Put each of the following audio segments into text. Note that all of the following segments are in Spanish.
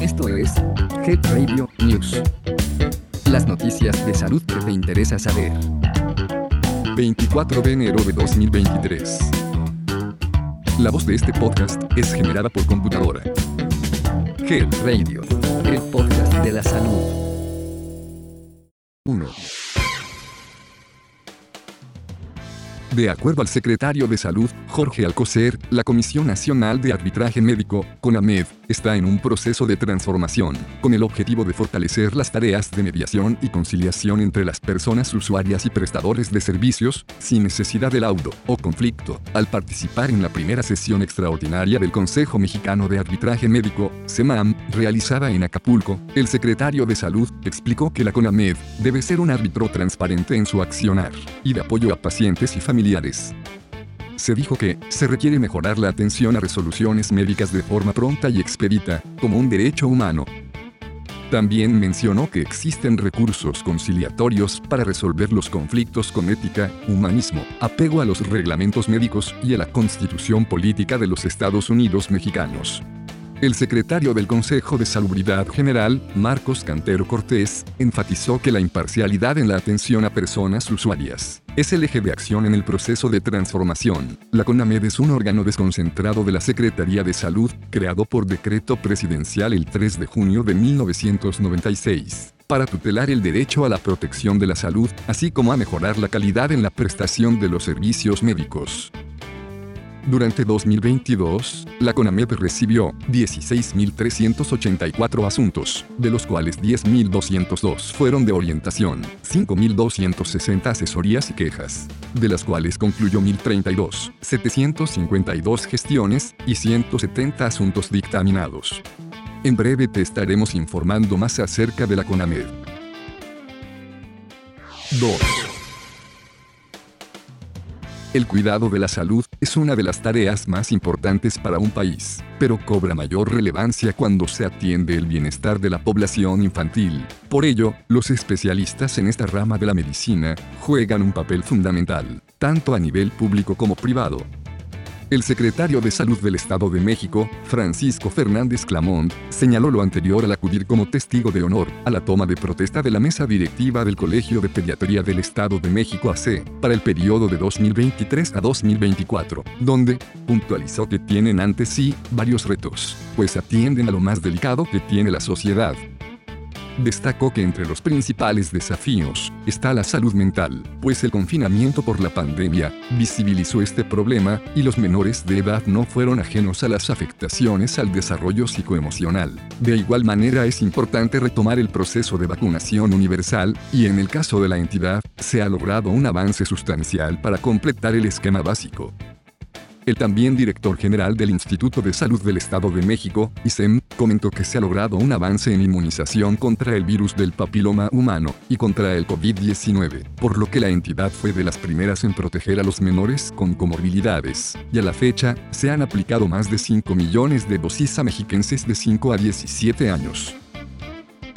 Esto es Head Radio News. Las noticias de salud que te interesa saber. 24 de enero de 2023. La voz de este podcast es generada por computadora. Head Radio, el podcast de la salud. 1. De acuerdo al secretario de Salud, Jorge Alcocer, la Comisión Nacional de Arbitraje Médico, CONAMED, está en un proceso de transformación, con el objetivo de fortalecer las tareas de mediación y conciliación entre las personas usuarias y prestadores de servicios, sin necesidad de laudo o conflicto. Al participar en la primera sesión extraordinaria del Consejo Mexicano de Arbitraje Médico, CEMAM, realizada en Acapulco, el secretario de Salud explicó que la CONAMED debe ser un árbitro transparente en su accionar y de apoyo a pacientes y familiares se dijo que se requiere mejorar la atención a resoluciones médicas de forma pronta y expedita, como un derecho humano. También mencionó que existen recursos conciliatorios para resolver los conflictos con ética, humanismo, apego a los reglamentos médicos y a la constitución política de los Estados Unidos mexicanos. El secretario del Consejo de Salubridad General, Marcos Cantero Cortés, enfatizó que la imparcialidad en la atención a personas usuarias es el eje de acción en el proceso de transformación. La CONAMED es un órgano desconcentrado de la Secretaría de Salud, creado por decreto presidencial el 3 de junio de 1996 para tutelar el derecho a la protección de la salud, así como a mejorar la calidad en la prestación de los servicios médicos. Durante 2022, la CONAMED recibió 16.384 asuntos, de los cuales 10.202 fueron de orientación, 5.260 asesorías y quejas, de las cuales concluyó 1.032, 752 gestiones y 170 asuntos dictaminados. En breve te estaremos informando más acerca de la CONAMED. 2. El cuidado de la salud es una de las tareas más importantes para un país, pero cobra mayor relevancia cuando se atiende el bienestar de la población infantil. Por ello, los especialistas en esta rama de la medicina juegan un papel fundamental, tanto a nivel público como privado, el secretario de Salud del Estado de México, Francisco Fernández Clamont, señaló lo anterior al acudir como testigo de honor a la toma de protesta de la mesa directiva del Colegio de Pediatría del Estado de México AC para el periodo de 2023 a 2024, donde puntualizó que tienen ante sí varios retos, pues atienden a lo más delicado que tiene la sociedad, Destacó que entre los principales desafíos está la salud mental, pues el confinamiento por la pandemia visibilizó este problema y los menores de edad no fueron ajenos a las afectaciones al desarrollo psicoemocional. De igual manera es importante retomar el proceso de vacunación universal y en el caso de la entidad se ha logrado un avance sustancial para completar el esquema básico. El también director general del Instituto de Salud del Estado de México, ISEM, comentó que se ha logrado un avance en inmunización contra el virus del papiloma humano y contra el COVID-19, por lo que la entidad fue de las primeras en proteger a los menores con comorbilidades, y a la fecha, se han aplicado más de 5 millones de dosis a mexiquenses de 5 a 17 años.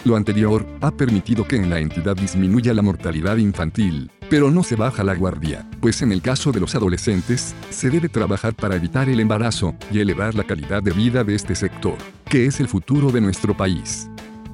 Lo anterior ha permitido que en la entidad disminuya la mortalidad infantil, pero no se baja la guardia, pues en el caso de los adolescentes, se debe trabajar para evitar el embarazo y elevar la calidad de vida de este sector, que es el futuro de nuestro país.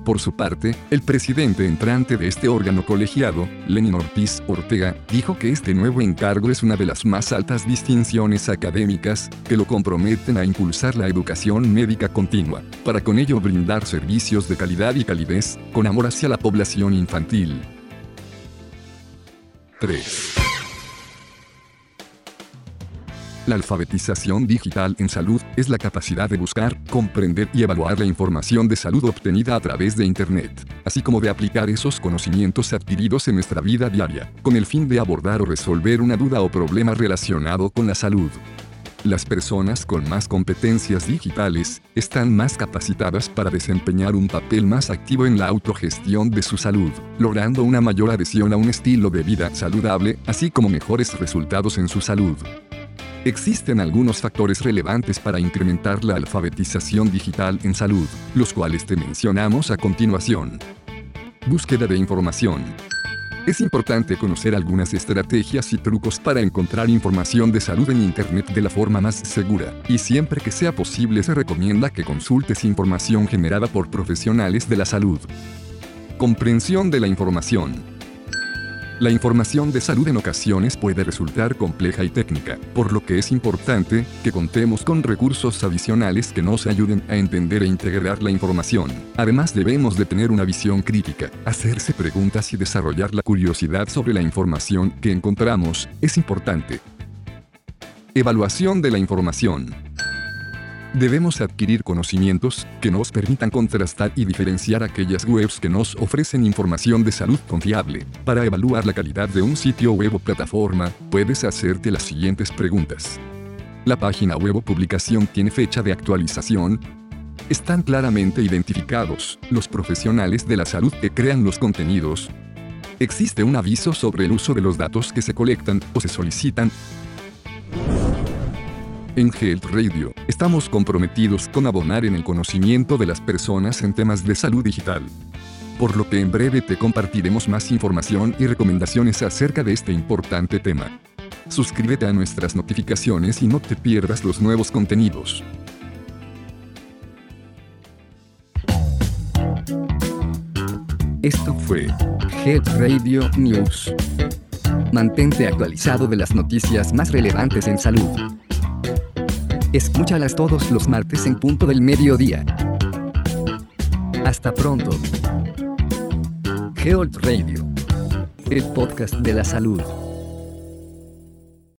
Por su parte, el presidente entrante de este órgano colegiado, Lenin Ortiz Ortega, dijo que este nuevo encargo es una de las más altas distinciones académicas que lo comprometen a impulsar la educación médica continua, para con ello brindar servicios de calidad y calidez, con amor hacia la población infantil. 3. La alfabetización digital en salud es la capacidad de buscar, comprender y evaluar la información de salud obtenida a través de Internet, así como de aplicar esos conocimientos adquiridos en nuestra vida diaria, con el fin de abordar o resolver una duda o problema relacionado con la salud. Las personas con más competencias digitales están más capacitadas para desempeñar un papel más activo en la autogestión de su salud, logrando una mayor adhesión a un estilo de vida saludable, así como mejores resultados en su salud. Existen algunos factores relevantes para incrementar la alfabetización digital en salud, los cuales te mencionamos a continuación. Búsqueda de información. Es importante conocer algunas estrategias y trucos para encontrar información de salud en Internet de la forma más segura, y siempre que sea posible se recomienda que consultes información generada por profesionales de la salud. Comprensión de la información. La información de salud en ocasiones puede resultar compleja y técnica, por lo que es importante que contemos con recursos adicionales que nos ayuden a entender e integrar la información. Además debemos de tener una visión crítica, hacerse preguntas y desarrollar la curiosidad sobre la información que encontramos, es importante. Evaluación de la información. Debemos adquirir conocimientos que nos permitan contrastar y diferenciar aquellas webs que nos ofrecen información de salud confiable. Para evaluar la calidad de un sitio web o plataforma, puedes hacerte las siguientes preguntas. La página web o publicación tiene fecha de actualización. Están claramente identificados los profesionales de la salud que crean los contenidos. Existe un aviso sobre el uso de los datos que se colectan o se solicitan. En Health Radio, estamos comprometidos con abonar en el conocimiento de las personas en temas de salud digital. Por lo que en breve te compartiremos más información y recomendaciones acerca de este importante tema. Suscríbete a nuestras notificaciones y no te pierdas los nuevos contenidos. Esto fue Health Radio News. Mantente actualizado de las noticias más relevantes en salud. Escúchalas todos los martes en punto del mediodía. Hasta pronto. Health Radio. El podcast de la salud.